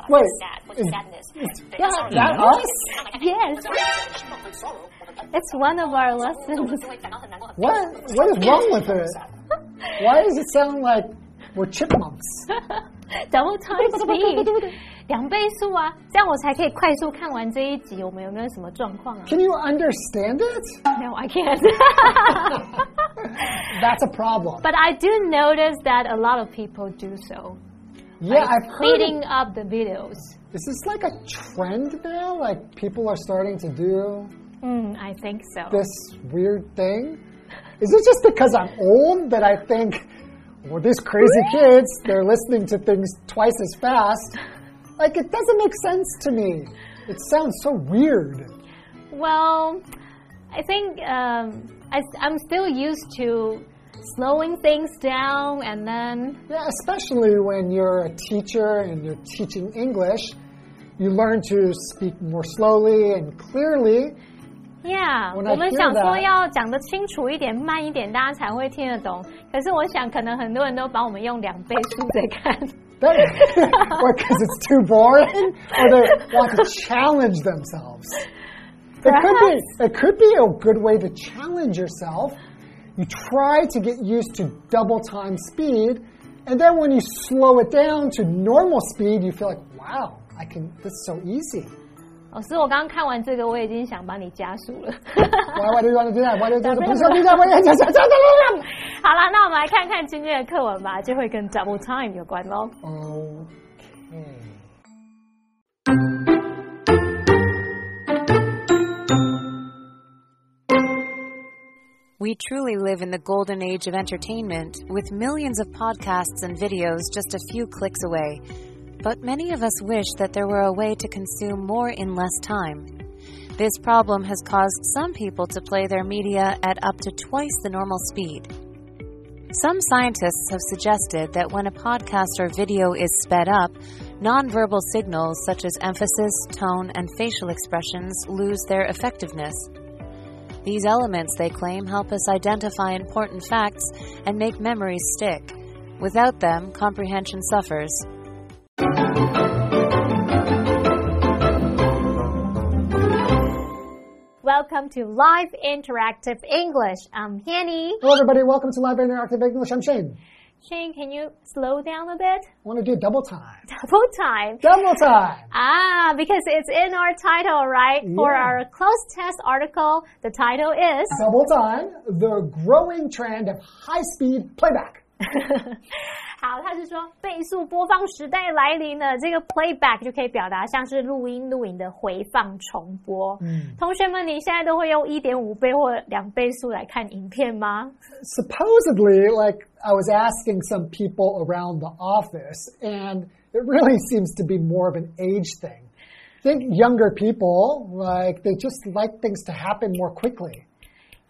就会讲说 Wait, sad 或者 sadness。对 that- sorry that us? Yes, it's one of our lessons. 就会感到很难过、很 What what is wrong with it? Why does it sound like we're chipmunks? Double time speed，两倍速啊，这样我才可以快速看完这一集。我们有没有什么状况啊 Can you understand it? ？No, I can't. That's a problem. But I do notice that a lot of people do so. Yeah, I've heard it. Speeding up the videos. Is this like a trend now? Like people are starting to do Mm, I think so. this weird thing? Is it just because I'm old that I think, well, these crazy kids, they're listening to things twice as fast? Like, it doesn't make sense to me. It sounds so weird. Well, I think um, I, I'm still used to slowing things down and then Yeah, especially when you're a teacher and you're teaching English, you learn to speak more slowly and clearly. Yeah， When I 我们 hear 想说 that- 要讲得清楚一点、慢一点，大家才会听得懂。可是我想，可能很多人都把我们用两倍速在看。 That, or because it's too boring, or they want to challenge themselves. It could be. It could be a good way to challenge yourself. You try to get used to double time speed, and then when you slow it down to normal speed, you feel like, wow, I can. This is so easy. 老师，我刚刚看完这个，我已经想帮你加速了。 Why, why do you want to do that? Why do you want to do that? Why do you want to do that? 好啦，那我们来看看今天的课文吧，就会跟 double time 有关喽。 Okay. We truly live in the golden age of entertainment, with millions of podcasts and videos just a few clicks away. But many of us wish that there were a way to consume more in less time. This problem has caused some people to play their media at up to twice the normal speed. Some scientists have suggested that when a podcast or video is sped up, nonverbal signals such as emphasis, tone, and facial expressions lose their effectiveness. These elements, they claim, help us identify important facts and make memories stick. Without them, comprehension suffers. Welcome to Live Interactive English. I'm Hanny. Hello, everybody. Welcome to Live Interactive English. I'm Shane. Shane, can you slow down a bit? I want to do double time. Double time. Double time. Ah, because it's in our title, right? For our cloze test article, the title is Double time. The growing trend of high-speed playback. 好，他是说倍速播放时代来临了。这个 playback 就可以表达像是录音、录影的回放、重播。嗯同学们，你现在都会用一点五倍或两倍速来看影片吗？ Supposedly, like I was asking some people around the office, and it really seems to be more of an age thing. I think younger people, like they just like things to happen more quickly.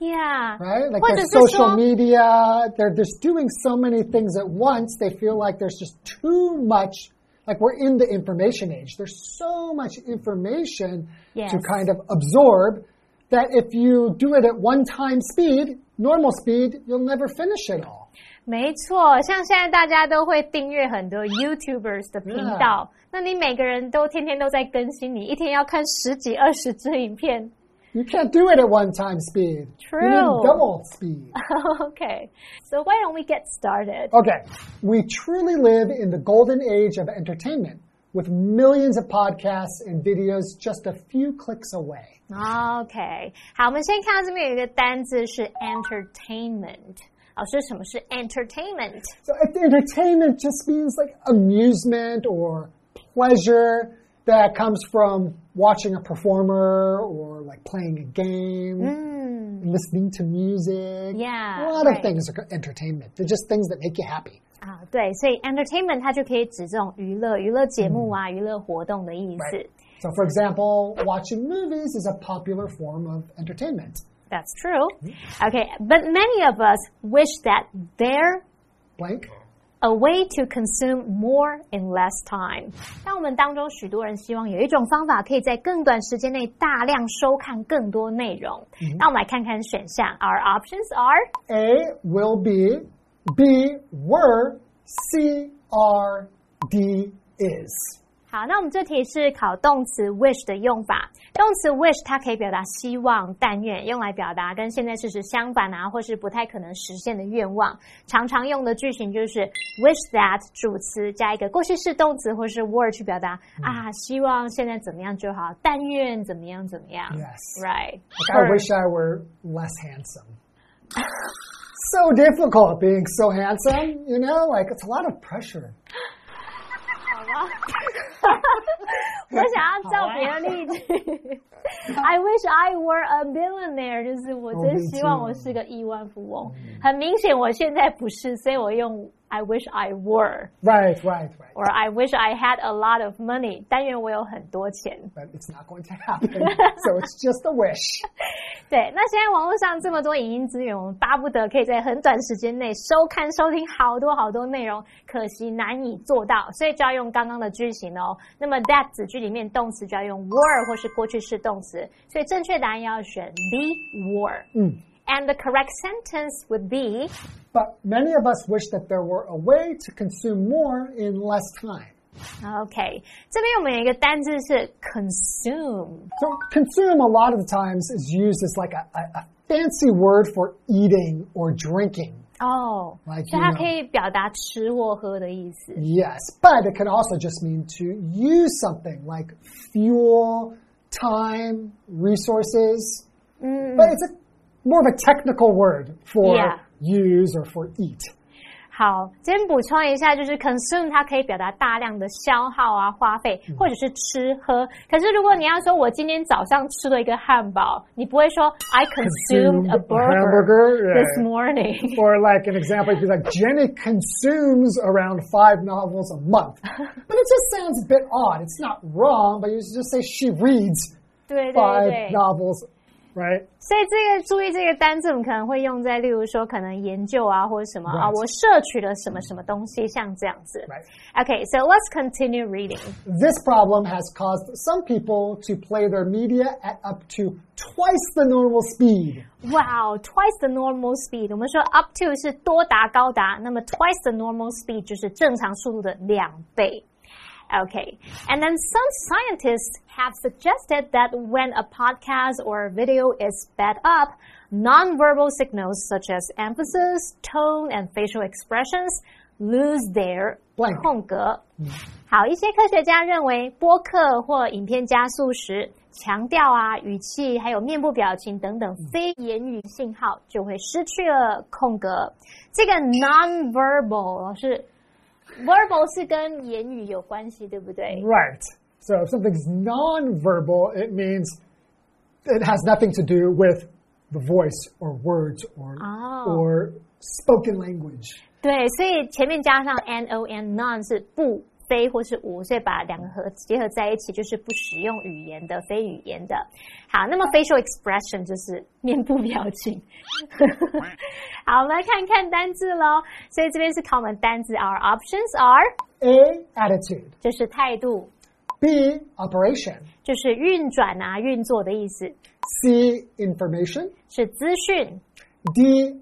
Yeah， right? Like 或 their 者是 social 说 media, they're just doing so many things at once. They feel like there's just too much. Like we're in the information age. There's so much information Yes. to kind of absorb that if you do it at one time speed, normal speed, you'll never finish it all. 没错，像现在大家都会订阅很多 YouTubers 的频道那你每个人都天天都在更新，你一天要看十几、二十支影片。 You can't do it at one time speed. You True. need double speed. okay, so why don't we get started? Okay, we truly live in the golden age of entertainment with millions of podcasts and videos just a few clicks away. OK，好，我们先看到这边有一个单字是 entertainment。老师，什么是 entertainment？ So entertainment just means like amusement or pleasure that comes from watching a performer or like playing a game, 嗯 listening to music. Yeah, a lot of right. things are entertainment. They're just things that make you happy. 啊，对，所以 entertainment 它就可以指这种娱乐、娱乐节目啊、娱乐活动的意思。 Right. So, for example, watching movies is a popular form of entertainment. That's true. Okay, but many of us wish that their Blank. A way to consume more in less time。当我们当中许多人希望有一种方法，可以在更短时间内大量收看更多内容。那我们来看看选项。Our options are A will be, B were, C are, D is. 好，那我们这题是考动词 wish 的用法。动词 wish 它可以表达希望、但愿，用来表达跟现在事实相反啊，或是不太可能实现的愿望。常常用的句型就是 wish that 主词加一个过去式动词或是 word 去表达啊，希望现在怎么样就好，但愿怎么样怎么样。Yes. Right. Like, I wish I were less handsome. so difficult being so handsome, you know? Like, it's a lot of pressure. 我想要照别的例子。I wish I were a billionaire，就是我真希望我是个亿万富翁。很明显我现在不是，所以我用 I wish I were。Right, right, right. or I wish I had a lot of money，但愿我有很多钱。But it's not going to happen. so it's just a wish. 对，那现在网络上这么多影音资源，我们巴不得可以在很短时间内收看、收听好多好多内容，可惜难以做到，所以就要用刚刚的句型哦。那么 that 子句里面动词就要用 were 或是过去式动词，所以正确答案要选 be were。嗯 And the correct sentence would be But many of us wish that there were a way to consume more in less time. OK。这边我们有一个单字是 consume。 So consume a lot of the times is used as like a, a, a fancy word for eating or drinking. 哦 Like 所以它 you know 可以表达吃或喝的意思。 Yes, but it can also just mean to use something like fuel, time, resources. But it's a more of a technical word for Yeah. use or for eat. 好，这边补充一下，就是 consume 它可以表达大量的消耗啊、花费，或者是吃喝。可是如果你要说我今天早上吃了一个汉堡，你不会说 I consumed a Consumed a burger hamburger, this yeah. morning。 Or like an example, would be like Jenny consumes around five novels a month. But it just sounds a bit odd. It's not wrong, but you just say she reads 对对 five 对， novels, right? 所以这个注意这个单字，我们可能会用在，例如说可能研究啊，或者什么啊， Right. 我摄取了什么什么东西，像这样子。 Right. Okay, so let's continue reading. This problem has caused some people to play their media at up to twice the normal speed. Wow, twice the normal speed。我们说 up to 是多达高达，那么 twice the normal speed 就是正常速度的两倍。 Okay, and then some scientists have suggested that when a podcast or video is sped up, nonverbal signals such as emphasis, tone, and facial expressions lose their Blank. 空格。好，一些科学家认为，播客或影片加速时，强调啊、语气还有面部表情等等非言语信号就会失去了空格。这个 non-verbal 是 verbal 是跟言语有关系，对不对？ Right. So if something's nonverbal, it means it has nothing to do with the voice or words or Oh. or spoken language. 对，所以前面加上 n o n non 是不。 非或是无，所以把两个合结合在一起，就是不使用语言的、非语言的。好，那么 facial expression 就是面部表情。好，我们来看看单字喽。所以这边是考我们单字，our options are A attitude. 就是态度，B operation. 就是运转啊、运作的意思，C information. 是资讯，D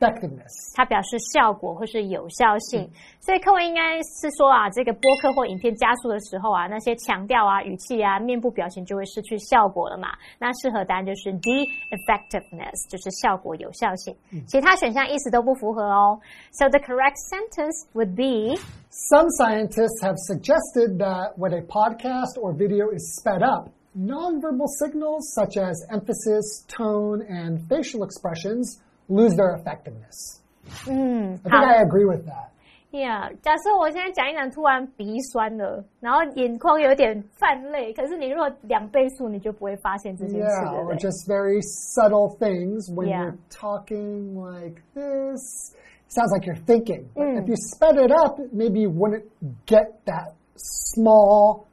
effectiveness. 它表示效果或是有效性。所以课文应该是说啊，这个播客或影片加速的时候啊，那些强调啊、语气啊、面部表情就会失去效果了嘛。那适合答案就是 D effectiveness，就是效果有效性。其他选项意思都不符合哦。So the correct sentence would be Some scientists have suggested that when a podcast or video is sped up, nonverbal signals such as emphasis, tone, and facial expressions lose their effectiveness. 嗯， I 好 think I agree with that. Yeah，假设我现在讲一讲，突然鼻酸了，然后眼眶有点泛泪，可是你如果两倍速，你就不会发现这件事， Yeah, 对不 or 对？ just very subtle things when Yeah. you're talking like this. Sounds like you're thinking. But if you sped it up, maybe you wouldn't get that small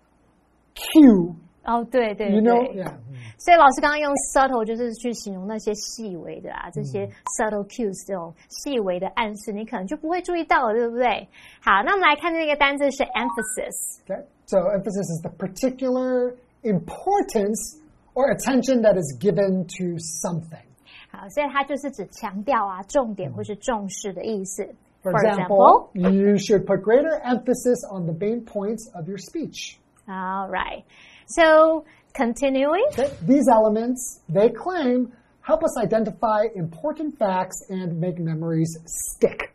cue 哦，对对 You know, 对 yeah. 所以老师刚刚用 subtle 就是去形容那些细微的啊，这些 subtle cues 这种细微的暗示，你可能就不会注意到了，对不对？好，那我们来看那个单字是 emphasis。 Okay. So emphasis is the particular importance or attention that is given to something. 好，所以它就是指强调啊、重点或是重视的意思。 For example, you should put greater emphasis on the main points of your speech. all right. So continuing. Okay? These elements, they claim, help us identify important facts and make memories stick.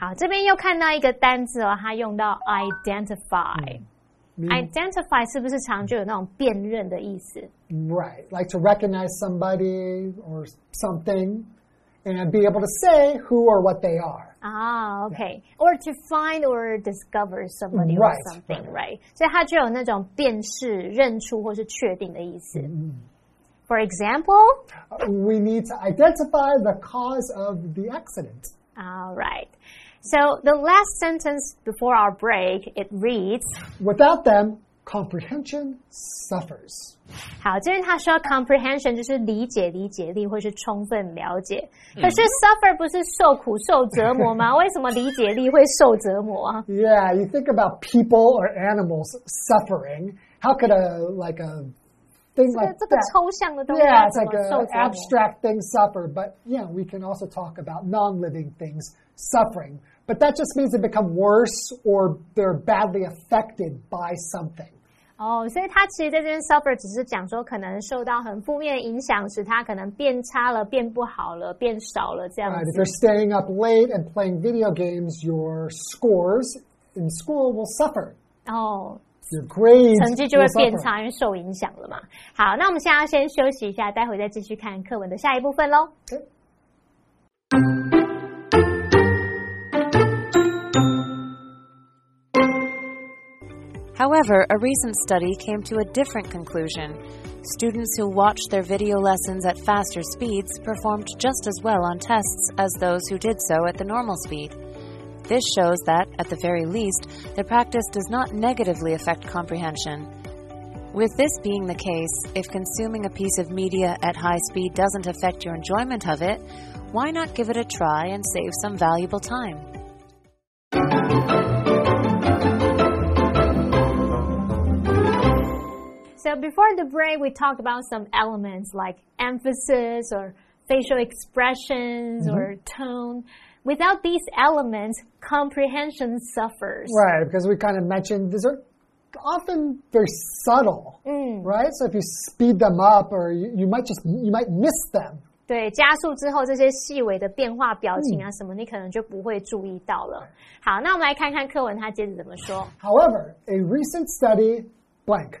好，这边又看到一个单字哦，它用到 identify。 Meaning- identify 是不是常就有那种辨认的意思？ Right. Like to recognize somebody or something and be able to say who or what they are. 啊、o k or to find or discover somebody or Right, something, right? 所以它就有那种辨识、认出或是确定的意思。For example, Uh, We need to identify the cause of the accident. all right. So the last sentence before our break, it reads. Without them, comprehension suffers. 好，这边他说 comprehension 就是理解、理解力或是充分了解。可是 suffer 不是受苦、受折磨吗？为什么理解力会受折磨啊？ Yeah, you think about people or animals suffering. How could a like a thing 这 like 个这个 that? 抽象的东西 Yeah, 要 it's 怎 like 么受 an 折磨？ abstract thing suffer, but yeah, we can also talk about non-living things suffering. But that just means they become worse or they're badly affected by something. 哦，所以他其实在这边 suffer 只是讲说可能受到很负面的影响，使他可能变差了、变不好了、变少了这样 Right? If you're。staying up late and playing video games, your scores in school will suffer. 哦，Your grades 成绩就会变差，因为受影响了嘛。好，那我们现在要先休息一下，待会再继续看课文的下一部分喽。Okay. However, a recent study came to a different conclusion. Students who watched their video lessons at faster speeds performed just as well on tests as those who did so at the normal speed. This shows that, at the very least, the practice does not negatively affect comprehension. With this being the case, if consuming a piece of media at high speed doesn't affect your enjoyment of it, why not give it a try and save some valuable time? So before the break, we talked about some elements like emphasis or facial expressions or tone. Without these elements, comprehension suffers. Right, because we kind of mentioned these are often very subtle, Mm. right? So if you speed them up, or you, you might just you might miss them. 对，加速之后这些细微的变化、表情啊什么，你可能就不会注意到了。好，那我们来看看课文它接着怎么说。 However, a recent study blank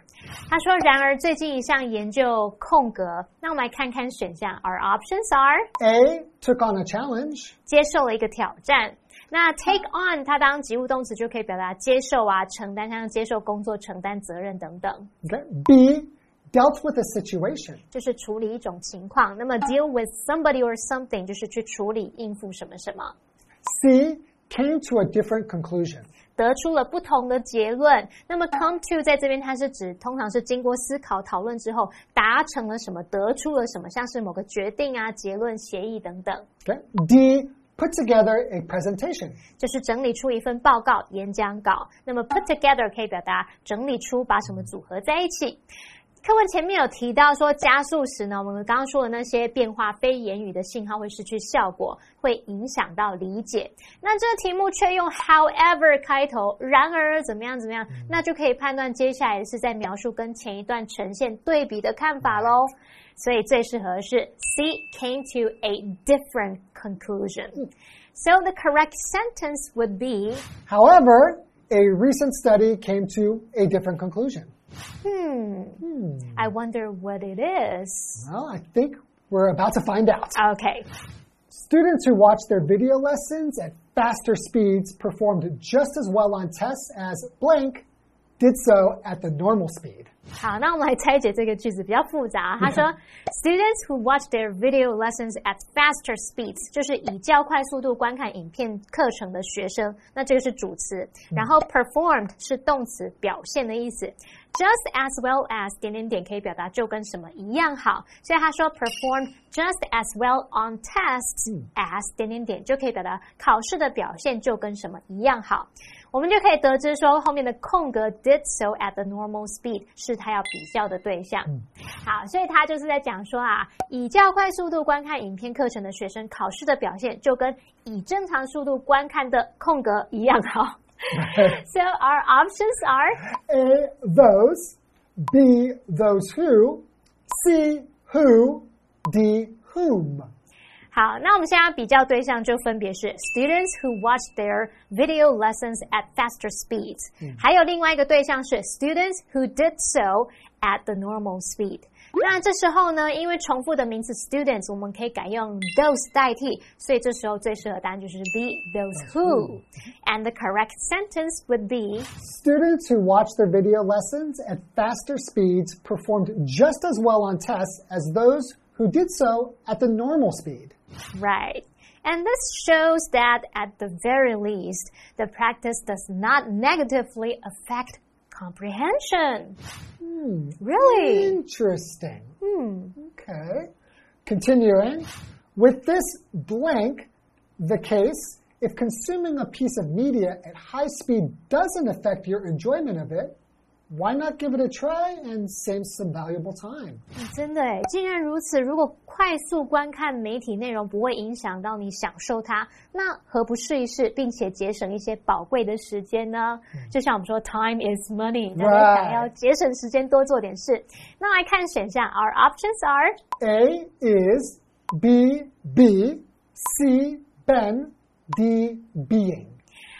他说：“然而最近一项研究空格，那我们来看看选项。Our options are A took on a challenge, 接受了一个挑战。那 take on 它当及物动词就可以表达接受啊、承担，像接受工作、承担责任等等，okay? B dealt with a situation, 就是处理一种情况。那么 deal with somebody or something 就是去处理、应付什么什么。C came to a different conclusion. 得出了不同的结论。那么 come to 在这边它是指通常是经过思考讨论之后达成了什么，得出了什么，像是某个决定啊、结论、协议等等，Okay? D put together a presentation. 就是整理出一份报告、演讲稿。那么 put together 可以表达整理出，把什么组合在一起。课文前面有提到说，加速时呢，我们刚刚说的那些变化，非言语的信号会失去效果，会影响到理解。那这个题目却用 however 开头，然而怎么样怎么样，那就可以判断接下来是在描述跟前一段呈现对比的看法喽。所以最适合是 C came to a different conclusion. So the correct sentence would be However, a recent study came to a different conclusion. Hmm. I wonder what it is. Well, I think we're about to find out. Okay. Students who watched their video lessons at faster speeds performed just as well on tests as blank did so at the normal speed. 好，那我们来拆解这个句子，比较复杂。他说，Students who watch their video lessons at faster speeds，就是以较快速度观看影片课程的学生。那这个是主词，然后 performed 是动词，表现的意思。Just as well as 点点点可以表达就跟什么一样好，所以他说 performed just as well on tests as 点点点就可以表达考试的表现就跟什么一样好。 我们就可以得知说，后面的空格 did so at the normal speed 是他要比较的对象。好，所以他就是在讲说啊，以较快速度观看影片课程的学生，考试的表现就跟以正常速度观看的空格一样好。so our options are A. Those. B. Those who. C. Who. D. Whom. 好，那我们现在比较对象就分别是 students who watch their video lessons at faster speeds，、还有另外一个对象是 students who did so at the normal speed。那这时候呢，因为重复的名词 students，我们可以改用 those 代替，所以这时候最适合的答案就是 B those who。And the correct sentence would be Students who watch their video lessons at faster speeds performed just as well on tests as those who did so at the normal speed. Right. And this shows that at the very least, the practice does not negatively affect comprehension. Hmm. Really? Interesting. Hmm. Okay. Continuing. With this blank, the case, if consuming a piece of media at high speed doesn't affect your enjoyment of it, why not give it a try and save some valuable time? 真的诶，既然如此，如果快速观看媒体内容不会影响到你享受它，那何不试一试，并且节省一些宝贵的时间呢？就像我们说，time is money，那你 Right 想要节省时间，多做点事。那来看选项，Our options are A is B, B, C, Ben, D, being.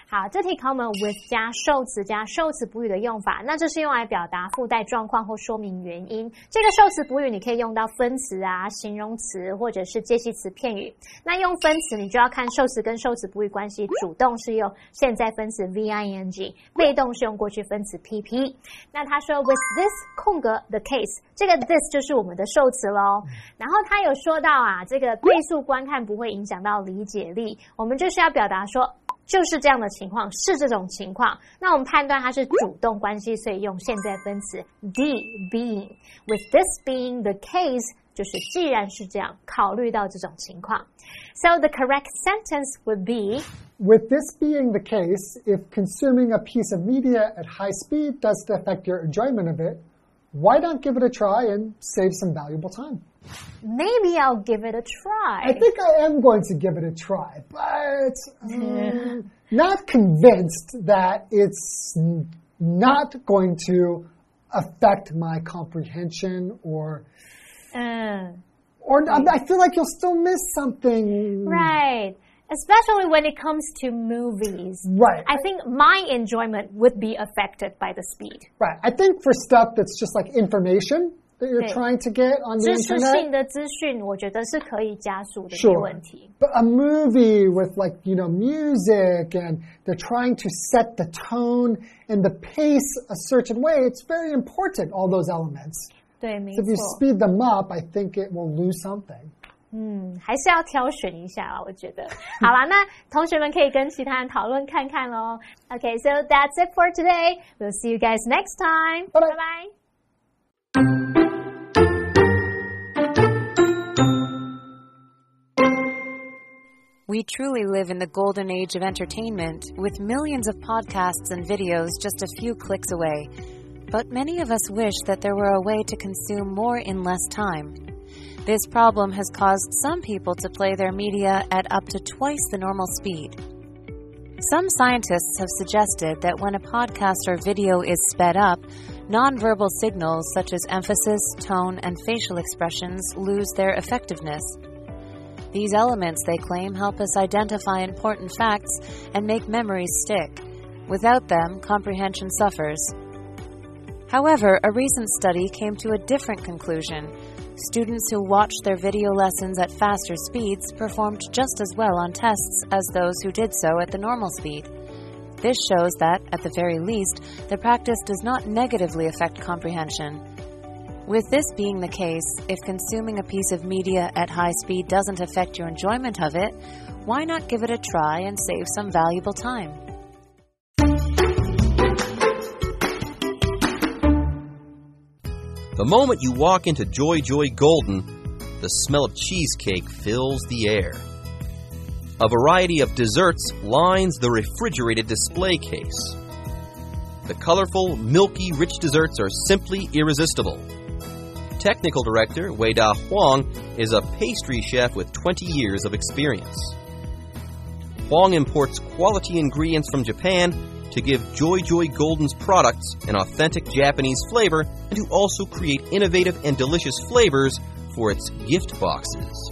好，这题考我们 with 加受词加受词补语的用法，那这是用来表达附带状况或说明原因。这个受词补语你可以用到分词啊、形容词或者是介系词片语。那用分词，你就要看受词跟受词补语关系，主动是用现在分词 v i n g，被动是用过去分词 p p。那他说 with this 空格 the case，这个 this 就是我们的受词喽。然后他有说到啊，这个倍速观看不会影响到理解力，我们就是要表达说。就是这样的情况，是这种情况。那我们判断它是主动关系，所以用现在分词 d being。With this being the case，就是既然是这样，考虑到这种情况。So the correct sentence would be With this being the case, if consuming a piece of media at high speed doesn't affect your enjoyment of it, why not give it a try and save some valuable time? Maybe I'll give it a try. I think I am going to give it a try, but um, not convinced that it's not going to affect my comprehension or 嗯 or I I feel like you'll still miss something. Right. Especially when it comes to movies. Right. I think my enjoyment would be affected by the speed. Right. I think for stuff that's just like information that you're Okay. trying to get on the 知识 internet. 性的资讯，我觉得是可以加速的，没 Sure. 问题。 But a movie with like, you know, music and they're trying to set the tone and the pace a certain way, it's very important, all those elements. 对，没 If you 错。 speed them up, I think it will lose something. 嗯，还是要挑选一下啊，我觉得。好啦，那同学们可以跟其他人讨论看看喽。Okay, so that's it for today. We'll see you guys next time. Bye-bye. bye. We truly live in the golden age of entertainment, with millions of podcasts and videos just a few clicks away. But many of us wish that there were a way to consume more in less time. This problem has caused some people to play their media at up to twice the normal speed. Some scientists have suggested that when a podcast or video is sped up, nonverbal signals such as emphasis, tone, and facial expressions lose their effectiveness. These elements, they claim, help us identify important facts and make memories stick. Without them, comprehension suffers. However, a recent study came to a different conclusion. Students who watched their video lessons at faster speeds performed just as well on tests as those who did so at the normal speed. This shows that, at the very least, the practice does not negatively affect comprehension. With this being the case, if consuming a piece of media at high speed doesn't affect your enjoyment of it, why not give it a try and save some valuable time? The moment you walk into Joy Joy Golden, the smell of cheesecake fills the air. A variety of desserts lines the refrigerated display case. The colorful, milky, rich desserts are simply irresistible. Technical director Wei Da Huang is a pastry chef with 20 years of experience. Huang imports quality ingredients from Japan to give Joy Joy Golden's products an authentic Japanese flavor and to also create innovative and delicious flavors for its gift boxes.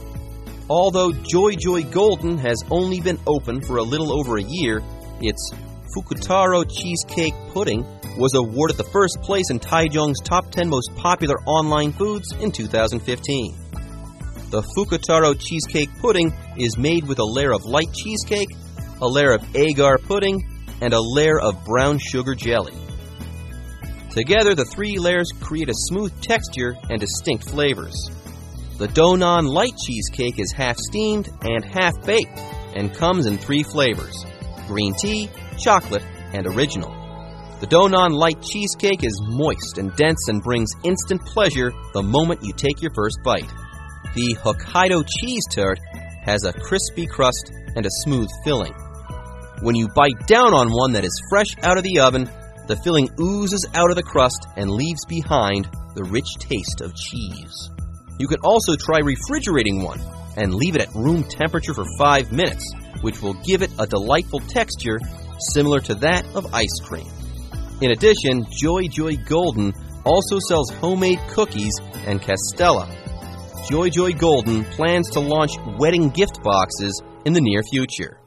Although Joy Joy Golden has only been open for a little over a year, its Fukutaro cheesecake pudding was awarded the first place in Taichung's top 10 most popular online foods in 2015. The Fukutaro cheesecake pudding is made with a layer of light cheesecake, a layer of agar pudding, and a layer of brown sugar jelly. Together, the three layers create a smooth texture and distinct flavors. The Donan light cheesecake is half steamed and half baked and comes in three flavors green tea, chocolate, and original. The Donan light cheesecake is moist and dense and brings instant pleasure the moment you take your first bite. The Hokkaido cheese tart has a crispy crust and a smooth filling. When you bite down on one that is fresh out of the oven, the filling oozes out of the crust and leaves behind the rich taste of cheese. You can also try refrigerating one and leave it at room temperature for 5 minutes, which will give it a delightful texture similar to that of ice cream. In addition, Joy Joy Golden also sells homemade cookies and castella. Joy Joy Golden plans to launch wedding gift boxes in the near future.